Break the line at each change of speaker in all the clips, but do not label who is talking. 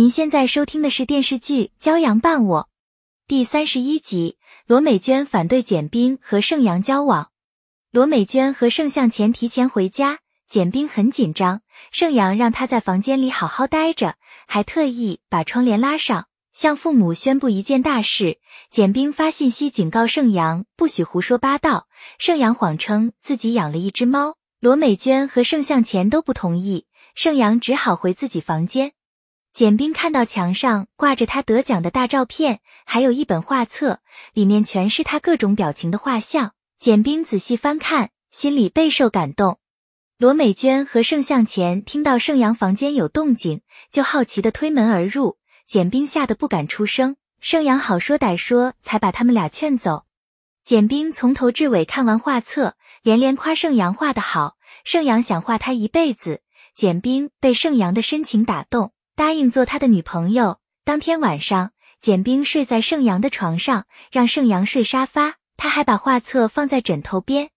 您现在收听的是电视剧《骄阳伴我》第三十一集。罗美娟反对简冰和盛阳交往。罗美娟和盛向前提前回家，简冰很紧张。盛阳让他在房间里好好待着，还特意把窗帘拉上，向父母宣布一件大事。简冰发信息警告盛阳不许胡说八道。盛阳谎称自己养了一只猫。罗美娟和盛向前都不同意，盛阳只好回自己房间。简冰看到墙上挂着他得奖的大照片，还有一本画册，里面全是他各种表情的画像。简冰仔细翻看，心里备受感动。罗美娟和盛向前听到盛阳房间有动静，就好奇的推门而入。简冰吓得不敢出声。盛阳好说歹说，才把他们俩劝走。简冰从头至尾看完画册，连连夸盛阳画得好。盛阳想画他一辈子。简冰被盛阳的深情打动。答应做他的女朋友。当天晚上，简冰睡在盛阳的床上，让盛阳睡沙发。他还把画册放在枕头边。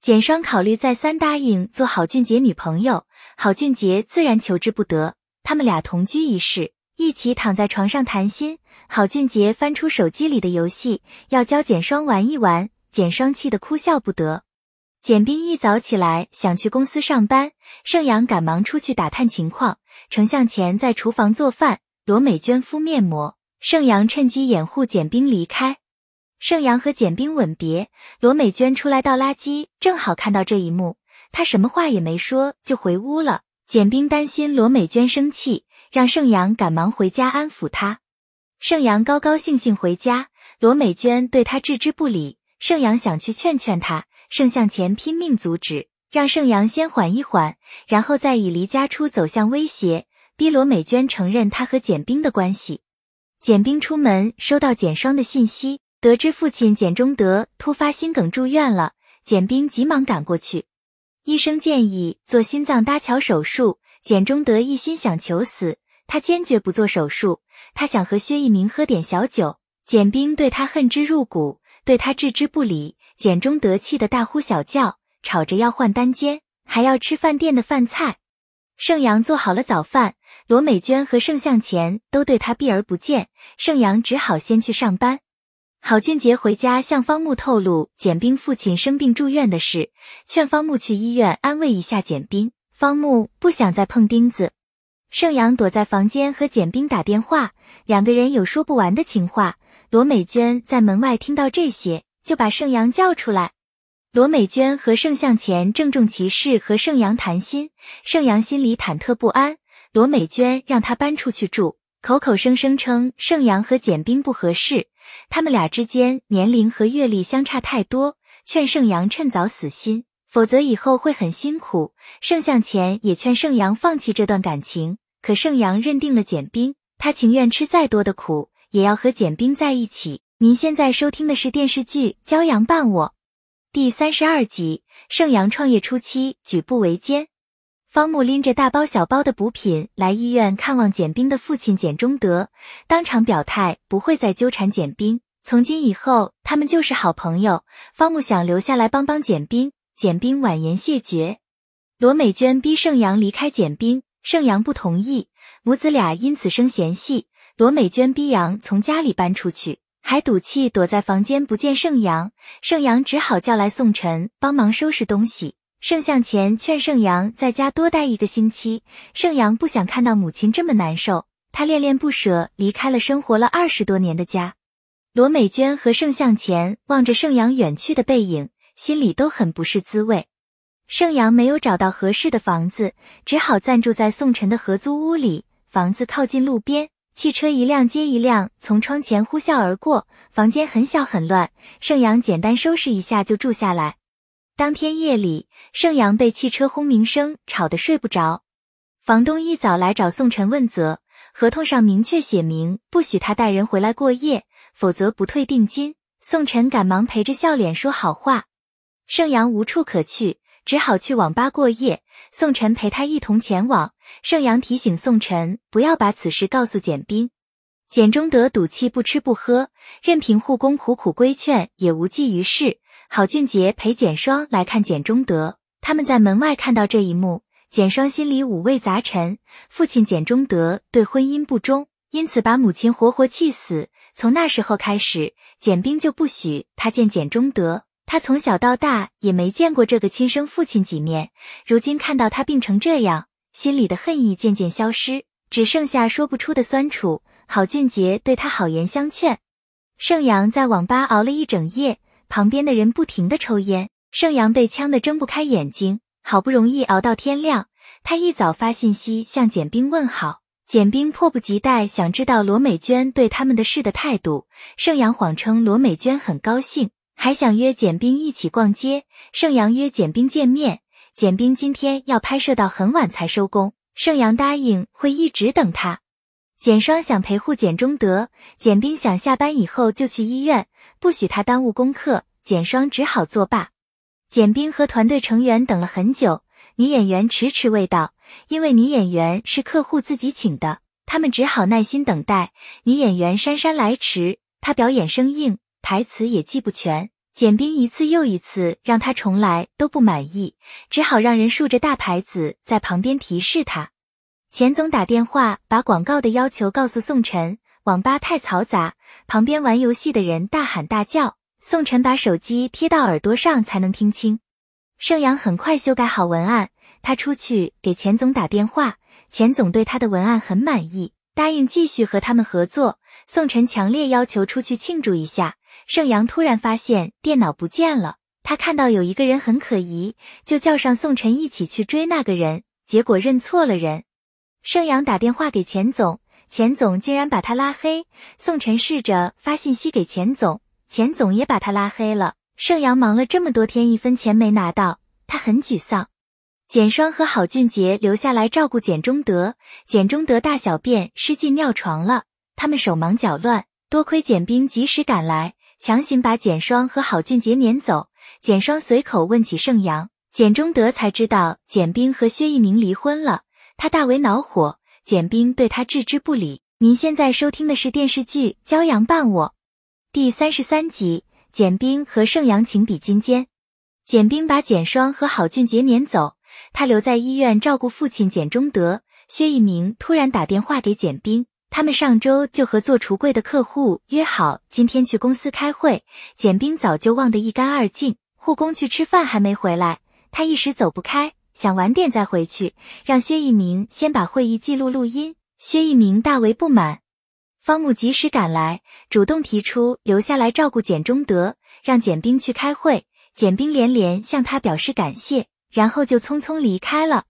简双考虑再三，答应做郝俊杰女朋友。郝俊杰自然求之不得。他们俩同居一室，一起躺在床上谈心。郝俊杰翻出手机里的游戏，要教简双玩一玩。简双气得哭笑不得。简冰一早起来想去公司上班，盛阳赶忙出去打探情况。丞相前在厨房做饭，罗美娟敷面膜，盛阳趁机掩护简冰离开。盛阳和简冰吻别，罗美娟出来倒垃圾，正好看到这一幕，她什么话也没说就回屋了。简冰担心罗美娟生气，让盛阳赶忙回家安抚她。盛阳高高兴兴回家，罗美娟对他置之不理。盛阳想去劝劝他，盛向前拼命阻止。让盛阳先缓一缓，然后再以离家出走向威胁，逼罗美娟承认他和简冰的关系。简冰出门收到简双的信息，得知父亲简中德突发心梗住院了，简冰急忙赶过去。医生建议做心脏搭桥手术，简中德一心想求死，他坚决不做手术。他想和薛一鸣喝点小酒，简冰对他恨之入骨，对他置之不理。简中德气得大呼小叫。吵着要换单间，还要吃饭店的饭菜。盛阳做好了早饭，罗美娟和盛向前都对他避而不见。盛阳只好先去上班。郝俊杰回家向方木透露简冰父亲生病住院的事，劝方木去医院安慰一下简冰。方木不想再碰钉子。盛阳躲在房间和简冰打电话，两个人有说不完的情话。罗美娟在门外听到这些，就把盛阳叫出来。罗美娟和盛向前郑重其事和盛阳谈心，盛阳心里忐忑不安。罗美娟让他搬出去住，口口声声称盛阳和简冰不合适，他们俩之间年龄和阅历相差太多，劝盛阳趁早死心，否则以后会很辛苦。盛向前也劝盛阳放弃这段感情，可盛阳认定了简冰，他情愿吃再多的苦，也要和简冰在一起。您现在收听的是电视剧《骄阳伴我》。第三十二集，盛阳创业初期举步维艰。方木拎着大包小包的补品来医院看望简冰的父亲简中德，当场表态不会再纠缠简冰，从今以后他们就是好朋友。方木想留下来帮帮简冰，简冰婉言谢绝。罗美娟逼盛阳离开简冰，盛阳不同意，母子俩因此生嫌隙。罗美娟逼杨从家里搬出去。还赌气躲在房间不见盛阳，盛阳只好叫来宋晨帮忙收拾东西。盛向前劝盛阳在家多待一个星期，盛阳不想看到母亲这么难受，他恋恋不舍离开了生活了二十多年的家。罗美娟和盛向前望着盛阳远去的背影，心里都很不是滋味。盛阳没有找到合适的房子，只好暂住在宋晨的合租屋里，房子靠近路边。汽车一辆接一辆从窗前呼啸而过，房间很小很乱。盛阳简单收拾一下就住下来。当天夜里，盛阳被汽车轰鸣声吵得睡不着。房东一早来找宋晨问责，合同上明确写明不许他带人回来过夜，否则不退定金。宋晨赶忙陪着笑脸说好话。盛阳无处可去，只好去网吧过夜。宋晨陪他一同前往。盛阳提醒宋晨不要把此事告诉简冰，简中德赌气不吃不喝，任凭护工苦苦规劝也无济于事。郝俊杰陪简双来看简中德，他们在门外看到这一幕，简双心里五味杂陈。父亲简中德对婚姻不忠，因此把母亲活活气死。从那时候开始，简冰就不许他见简中德。他从小到大也没见过这个亲生父亲几面。如今看到他病成这样，心里的恨意渐渐消失，只剩下说不出的酸楚。郝俊杰对他好言相劝。盛阳在网吧熬了一整夜，旁边的人不停的抽烟，盛阳被呛得睁不开眼睛。好不容易熬到天亮，他一早发信息向简冰问好。简冰迫不及待想知道罗美娟对他们的事的态度。盛阳谎称罗美娟很高兴。还想约简冰一起逛街，盛阳约简冰见面。简冰今天要拍摄到很晚才收工，盛阳答应会一直等他。简双想陪护简中德，简冰想下班以后就去医院，不许他耽误功课。简双只好作罢。简冰和团队成员等了很久，女演员迟迟未到，因为女演员是客户自己请的，他们只好耐心等待。女演员姗姗来迟，她表演生硬。台词也记不全，简冰一次又一次让他重来都不满意，只好让人竖着大牌子在旁边提示他。钱总打电话把广告的要求告诉宋晨，网吧太嘈杂，旁边玩游戏的人大喊大叫，宋晨把手机贴到耳朵上才能听清。盛阳很快修改好文案，他出去给钱总打电话，钱总对他的文案很满意，答应继续和他们合作。宋晨强烈要求出去庆祝一下。盛阳突然发现电脑不见了，他看到有一个人很可疑，就叫上宋晨一起去追那个人，结果认错了人。盛阳打电话给钱总，钱总竟然把他拉黑。宋晨试着发信息给钱总，钱总也把他拉黑了。盛阳忙了这么多天，一分钱没拿到，他很沮丧。简双和郝俊杰留下来照顾简中德，简中德大小便失禁尿床了，他们手忙脚乱，多亏简冰及时赶来。强行把简双和郝俊杰撵走，简双随口问起盛阳，简中德才知道简冰和薛一鸣离婚了，他大为恼火，简冰对他置之不理。您现在收听的是电视剧《骄阳伴我》第三十三集，简冰和盛阳情比金坚。简冰把简双和郝俊杰撵走，他留在医院照顾父亲简中德。薛一鸣突然打电话给简冰。他们上周就和做橱柜的客户约好今天去公司开会，简冰早就忘得一干二净。护工去吃饭还没回来，他一时走不开，想晚点再回去，让薛一鸣先把会议记录录音。薛一鸣大为不满，方木及时赶来，主动提出留下来照顾简中德，让简冰去开会。简冰连连向他表示感谢，然后就匆匆离开了。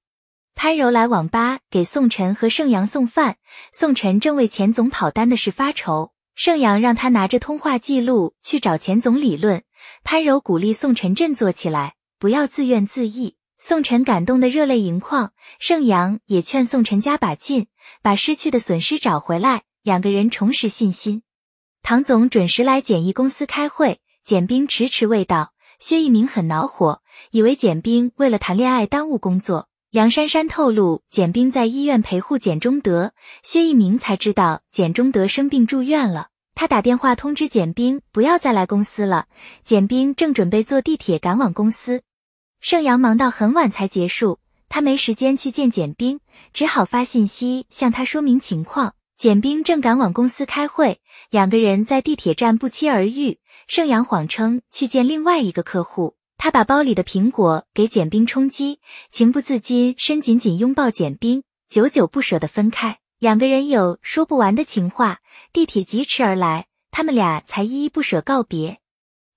潘柔来网吧给宋晨和盛阳送饭，宋晨正为钱总跑单的事发愁，盛阳让他拿着通话记录去找钱总理论。潘柔鼓励宋晨振作起来，不要自怨自艾。宋晨感动得热泪盈眶，盛阳也劝宋晨加把劲，把失去的损失找回来。两个人重拾信心。唐总准时来简易公司开会，简冰迟迟未到，薛一鸣很恼火，以为简冰为了谈恋爱耽误工作。杨珊珊透露，简冰在医院陪护简中德，薛一鸣才知道简中德生病住院了。他打电话通知简冰不要再来公司了。简冰正准备坐地铁赶往公司，盛阳忙到很晚才结束，他没时间去见简冰，只好发信息向他说明情况。简冰正赶往公司开会，两个人在地铁站不期而遇。盛阳谎称去见另外一个客户。他把包里的苹果给简冰充饥，情不自禁伸紧紧拥抱简冰，久久不舍得分开。两个人有说不完的情话。地铁疾驰而来，他们俩才依依不舍告别。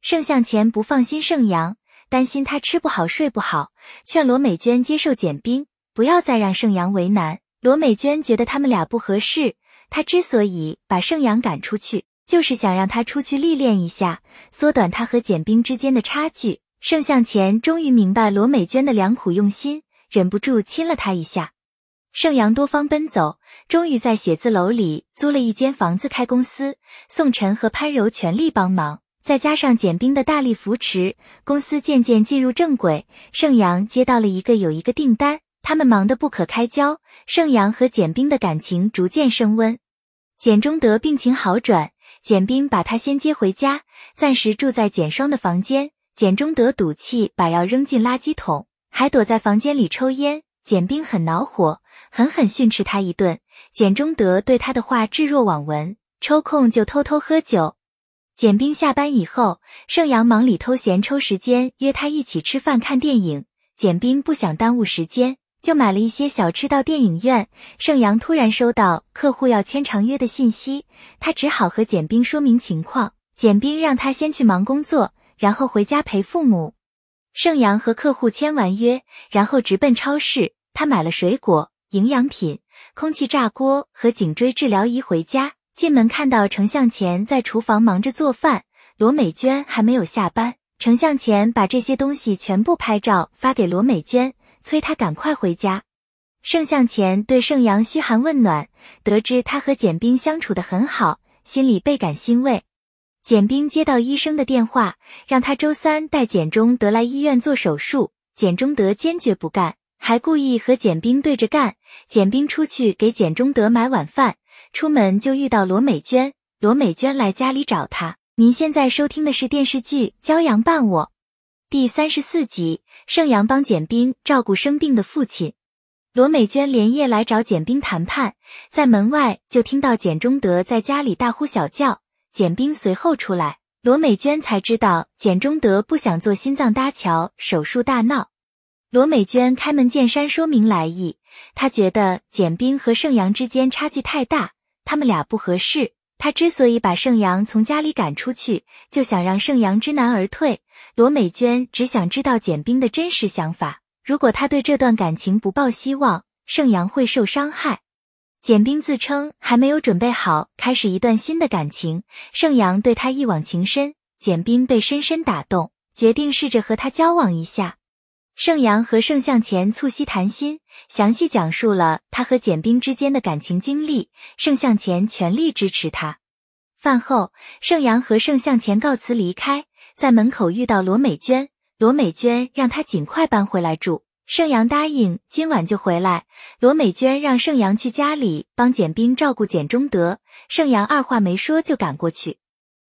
盛向前不放心盛阳，担心他吃不好睡不好，劝罗美娟接受简冰，不要再让盛阳为难。罗美娟觉得他们俩不合适，她之所以把盛阳赶出去，就是想让他出去历练一下，缩短他和简冰之间的差距。盛向前终于明白罗美娟的良苦用心，忍不住亲了她一下。盛阳多方奔走，终于在写字楼里租了一间房子开公司。宋晨和潘柔全力帮忙，再加上简冰的大力扶持，公司渐渐进入正轨。盛阳接到了一个有一个订单，他们忙得不可开交。盛阳和简冰的感情逐渐升温。简中德病情好转，简冰把他先接回家，暂时住在简双的房间。简中德赌气把药扔进垃圾桶，还躲在房间里抽烟。简冰很恼火，狠狠训斥他一顿。简中德对他的话置若罔闻，抽空就偷偷喝酒。简冰下班以后，盛阳忙里偷闲抽时间约他一起吃饭看电影。简冰不想耽误时间，就买了一些小吃到电影院。盛阳突然收到客户要签长约的信息，他只好和简冰说明情况。简冰让他先去忙工作，然后回家陪父母。盛阳和客户签完约，然后直奔超市，他买了水果、营养品、空气炸锅和颈椎治疗仪回家。进门看到程向前在厨房忙着做饭，罗美娟还没有下班。程向前把这些东西全部拍照发给罗美娟，催她赶快回家。盛向前对盛阳嘘寒问暖，得知他和简冰相处的很好，心里倍感欣慰。简冰接到医生的电话，让他周三带简中德来医院做手术。简中德坚决不干，还故意和简冰对着干。简冰出去给简中德买晚饭。出门就遇到罗美娟，罗美娟来家里找他。您现在收听的是电视剧《骄阳伴我》第三十四集。盛阳帮简冰照顾生病的父亲，罗美娟连夜来找简冰谈判，在门外就听到简中德在家里大呼小叫。简冰随后出来，罗美娟才知道简中德不想做心脏搭桥手术，大闹。罗美娟开门见山说明来意，她觉得简冰和盛阳之间差距太大。他们俩不合适，他之所以把盛阳从家里赶出去，就想让盛阳知难而退。罗美娟只想知道简冰的真实想法。如果他对这段感情不抱希望，盛阳会受伤害。简冰自称还没有准备好开始一段新的感情，盛阳对他一往情深，简冰被深深打动，决定试着和他交往一下。盛阳和盛向前促膝谈心，详细讲述了他和简冰之间的感情经历。盛向前全力支持他。饭后，盛阳和盛向前告辞离开，在门口遇到罗美娟。罗美娟让他尽快搬回来住，盛阳答应今晚就回来。罗美娟让盛阳去家里帮简冰照顾简中德，盛阳二话没说就赶过去。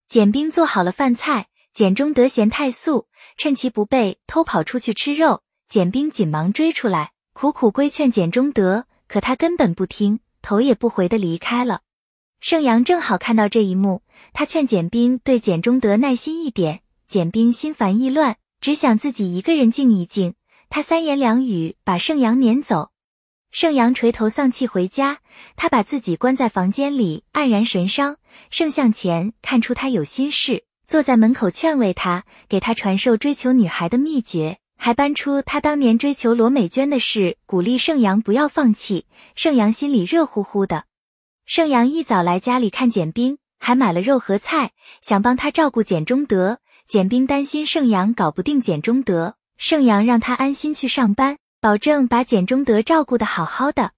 简冰做好了饭菜。简中德嫌太素，趁其不备偷跑出去吃肉。简冰紧忙追出来，苦苦规劝简中德，可他根本不听，头也不回的离开了。盛阳正好看到这一幕，他劝简冰对简中德耐心一点。简冰心烦意乱，只想自己一个人静一静。他三言两语把盛阳撵走。盛阳垂头丧气回家，他把自己关在房间里，黯然神伤。盛向前看出他有心事。坐在门口劝慰他，给他传授追求女孩的秘诀，还搬出他当年追求罗美娟的事，鼓励盛阳不要放弃。盛阳心里热乎乎的。盛阳一早来家里看简冰，还买了肉和菜，想帮他照顾简中德。简冰担心盛阳搞不定简中德，盛阳让他安心去上班，保证把简中德照顾的好好的。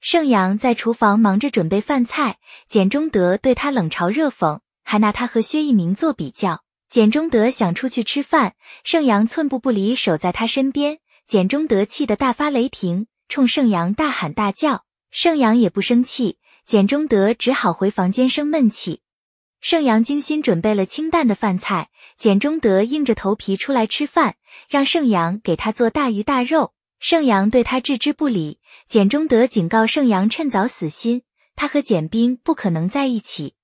盛阳在厨房忙着准备饭菜，简中德对他冷嘲热讽。还拿他和薛一鸣做比较。简中德想出去吃饭，盛阳寸步不离守在他身边。简中德气得大发雷霆，冲盛阳大喊大叫。盛阳也不生气，简中德只好回房间生闷气。盛阳精心准备了清淡的饭菜，简中德硬着头皮出来吃饭，让盛阳给他做大鱼大肉。盛阳对他置之不理。简中德警告盛阳趁早死心，他和简冰不可能在一起。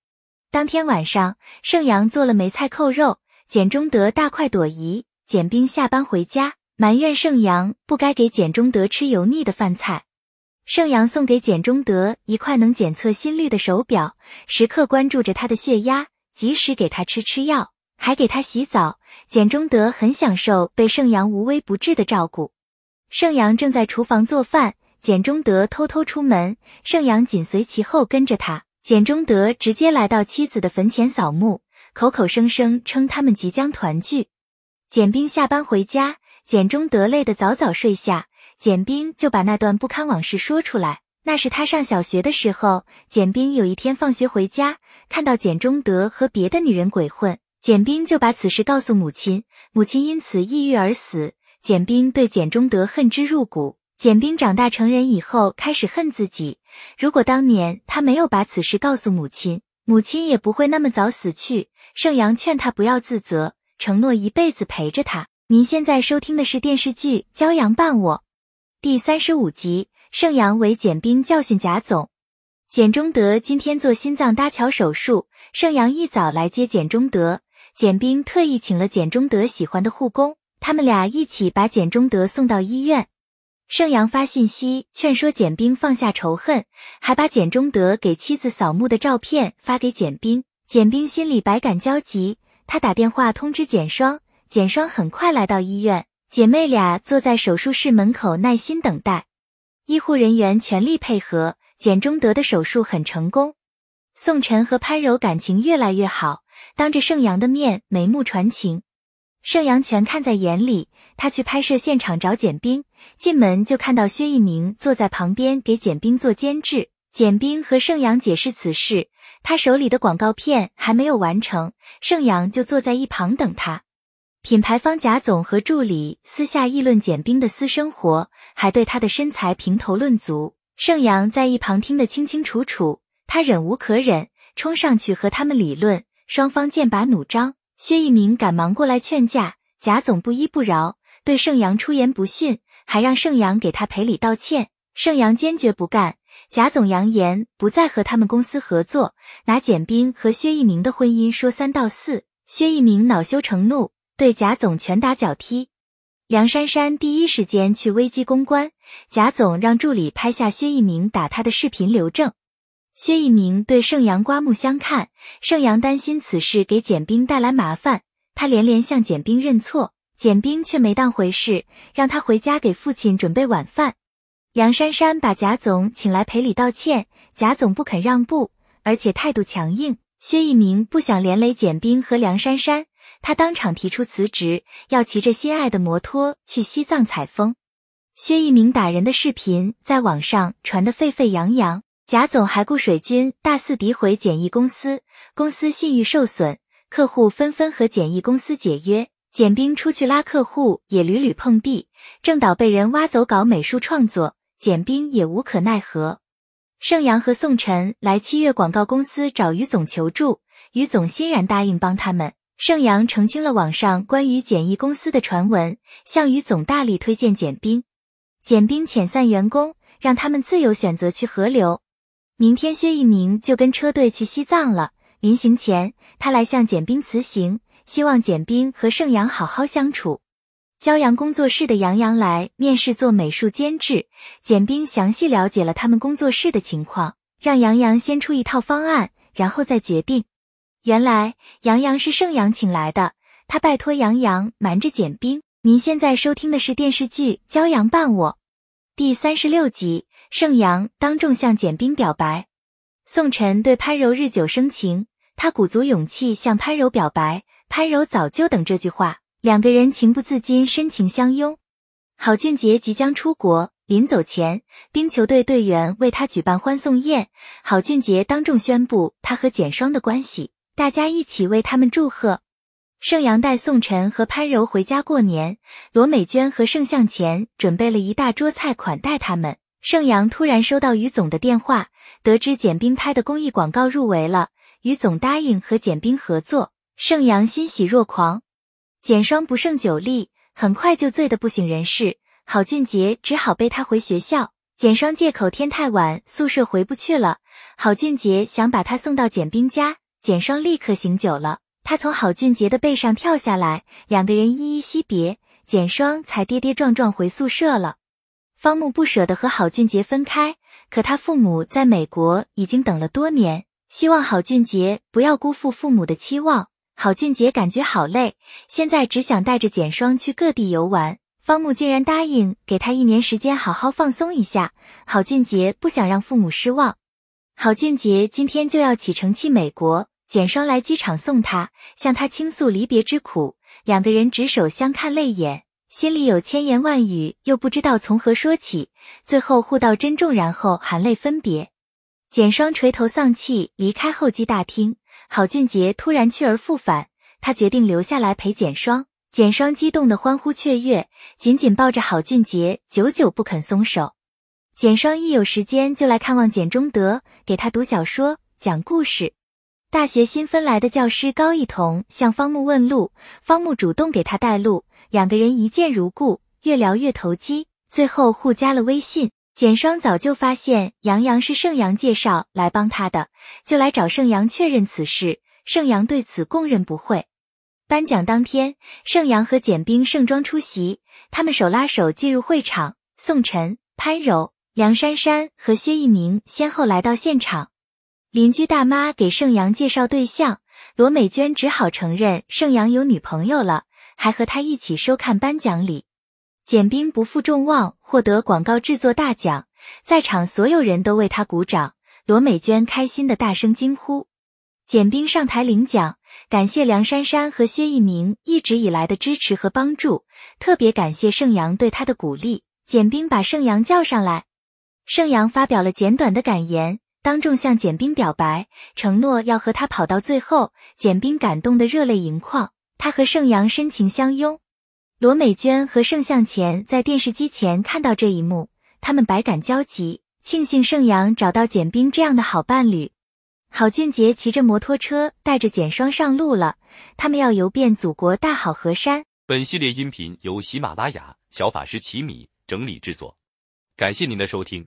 当天晚上，盛阳做了梅菜扣肉，简中德大快朵颐。简冰下班回家，埋怨盛阳不该给简中德吃油腻的饭菜。盛阳送给简中德一块能检测心率的手表，时刻关注着他的血压，及时给他吃吃药，还给他洗澡。简中德很享受被盛阳无微不至的照顾。盛阳正在厨房做饭，简中德偷偷出门，盛阳紧随其后跟着他。简中德直接来到妻子的坟前扫墓，口口声声称他们即将团聚。简冰下班回家，简中德累得早早睡下，简冰就把那段不堪往事说出来。那是他上小学的时候，简冰有一天放学回家，看到简中德和别的女人鬼混，简冰就把此事告诉母亲，母亲因此抑郁而死。简冰对简中德恨之入骨。简冰长大成人以后，开始恨自己。如果当年他没有把此事告诉母亲，母亲也不会那么早死去。盛阳劝他不要自责，承诺一辈子陪着他。您现在收听的是电视剧《骄阳伴我》第三十五集，盛阳为简冰教训贾总。简中德今天做心脏搭桥手术，盛阳一早来接简中德。简冰特意请了简中德喜欢的护工，他们俩一起把简中德送到医院。盛阳发信息劝说简冰放下仇恨，还把简中德给妻子扫墓的照片发给简冰。简冰心里百感交集，他打电话通知简双，简双很快来到医院。姐妹俩坐在手术室门口耐心等待，医护人员全力配合，简中德的手术很成功。宋晨和潘柔感情越来越好，当着盛阳的面眉目传情，盛阳全看在眼里。他去拍摄现场找简冰，进门就看到薛一鸣坐在旁边给简冰做监制。简冰和盛阳解释此事，他手里的广告片还没有完成，盛阳就坐在一旁等他。品牌方贾总和助理私下议论简冰的私生活，还对他的身材评头论足。盛阳在一旁听得清清楚楚，他忍无可忍，冲上去和他们理论，双方剑拔弩张。薛一鸣赶忙过来劝架，贾总不依不饶，对盛阳出言不逊，还让盛阳给他赔礼道歉。盛阳坚决不干，贾总扬言不再和他们公司合作，拿简冰和薛一鸣的婚姻说三道四。薛一鸣恼羞成怒。对贾总拳打脚踢，梁珊珊第一时间去危机公关。贾总让助理拍下薛一鸣打他的视频留证。薛一鸣对盛阳刮目相看，盛阳担心此事给简冰带来麻烦，他连连向简冰认错，简冰却没当回事，让他回家给父亲准备晚饭。梁珊珊把贾总请来赔礼道歉，贾总不肯让步，而且态度强硬。薛一鸣不想连累简冰和梁珊珊。他当场提出辞职，要骑着心爱的摩托去西藏采风。薛一鸣打人的视频在网上传得沸沸扬扬，贾总还雇水军大肆诋毁简易公司，公司信誉受损，客户纷纷和简易公司解约。简冰出去拉客户也屡屡碰壁，郑导被人挖走搞美术创作，简冰也无可奈何。盛阳和宋晨来七月广告公司找于总求助，于总欣然答应帮他们。盛阳澄清了网上关于简易公司的传闻，向于总大力推荐简冰。简冰遣散员工，让他们自由选择去河流。明天薛一鸣就跟车队去西藏了。临行前，他来向简冰辞行，希望简冰和盛阳好好相处。骄阳工作室的杨洋来面试做美术监制，简冰详细了解了他们工作室的情况，让杨洋先出一套方案，然后再决定。原来杨洋是盛阳请来的，他拜托杨洋瞒着简冰。您现在收听的是电视剧《骄阳伴我》第三十六集，盛阳当众向简冰表白。宋晨对潘柔日久生情，他鼓足勇气向潘柔表白，潘柔早就等这句话，两个人情不自禁深情相拥。郝俊杰即将出国，临走前，冰球队队员为他举办欢送宴，郝俊杰当众宣布他和简双的关系。大家一起为他们祝贺。盛阳带宋晨和潘柔回家过年，罗美娟和盛向前准备了一大桌菜款待他们。盛阳突然收到于总的电话，得知简冰拍的公益广告入围了，于总答应和简冰合作。盛阳欣喜若狂。简双不胜酒力，很快就醉得不省人事。郝俊杰只好背他回学校。简双借口天太晚，宿舍回不去了。郝俊杰想把他送到简冰家。简双立刻醒酒了，他从郝俊杰的背上跳下来，两个人依依惜别，简双才跌跌撞撞回宿舍了。方木不舍得和郝俊杰分开，可他父母在美国已经等了多年，希望郝俊杰不要辜负父母的期望。郝俊杰感觉好累，现在只想带着简双去各地游玩。方木竟然答应给他一年时间，好好放松一下。郝俊杰不想让父母失望。郝俊杰今天就要启程去美国，简双来机场送他，向他倾诉离别之苦。两个人执手相看泪眼，心里有千言万语，又不知道从何说起。最后互道珍重，然后含泪分别。简双垂头丧气离开候机大厅，郝俊杰突然去而复返，他决定留下来陪简双。简双激动的欢呼雀跃，紧紧抱着郝俊杰，久久不肯松手。简双一有时间就来看望简中德，给他读小说、讲故事。大学新分来的教师高一彤向方木问路，方木主动给他带路，两个人一见如故，越聊越投机。最后互加了微信。简双早就发现杨洋是盛阳介绍来帮他的，就来找盛阳确认此事。盛阳对此供认不讳。颁奖当天，盛阳和简冰盛装出席，他们手拉手进入会场。宋晨、潘柔、梁珊珊和薛一鸣先后来到现场。邻居大妈给盛阳介绍对象，罗美娟只好承认盛阳有女朋友了，还和他一起收看颁奖礼。简冰不负众望，获得广告制作大奖，在场所有人都为他鼓掌。罗美娟开心的大声惊呼。简冰上台领奖，感谢梁珊珊和薛一鸣一直以来的支持和帮助，特别感谢盛阳对他的鼓励。简冰把盛阳叫上来，盛阳发表了简短的感言，当众向简冰表白，承诺要和他跑到最后。简冰感动的热泪盈眶，他和盛阳深情相拥。罗美娟和盛向前在电视机前看到这一幕，他们百感交集，庆幸盛阳找到简冰这样的好伴侣。郝俊杰骑着摩托车带着简双上路了，他们要游遍祖国大好河山。
本系列音频由喜马拉雅小法师奇米整理制作，感谢您的收听。